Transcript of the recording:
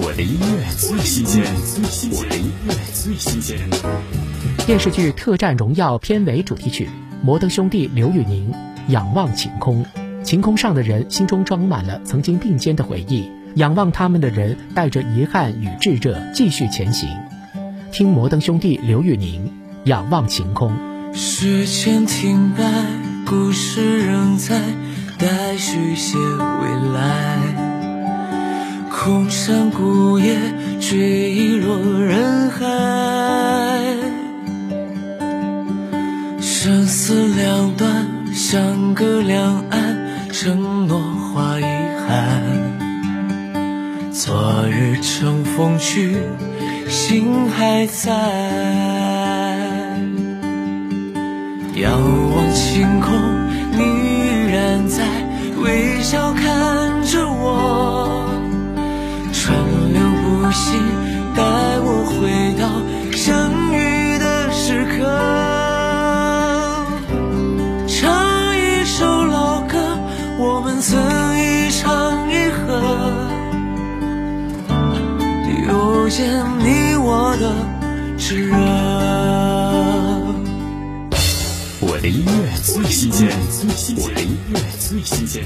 我的音乐最新鲜，我的音乐最新鲜。电视剧《特战荣耀》片尾主题曲，摩登兄弟刘宇宁《仰望晴空》。晴空上的人心中装满了曾经并肩的回忆，仰望他们的人带着遗憾与炙热继续前行。听摩登兄弟刘宇宁《仰望晴空》。时间停摆，故事仍在，待续写未来。空山古野，追忆落人海。生死两端，相隔两岸，承诺化遗憾。昨日乘风去，心还在。仰望星空，你带我回到相遇的时刻，唱一首老歌，我们曾一唱一和，又见你我的炙热。我的音乐最新鲜，我的音乐最新鲜。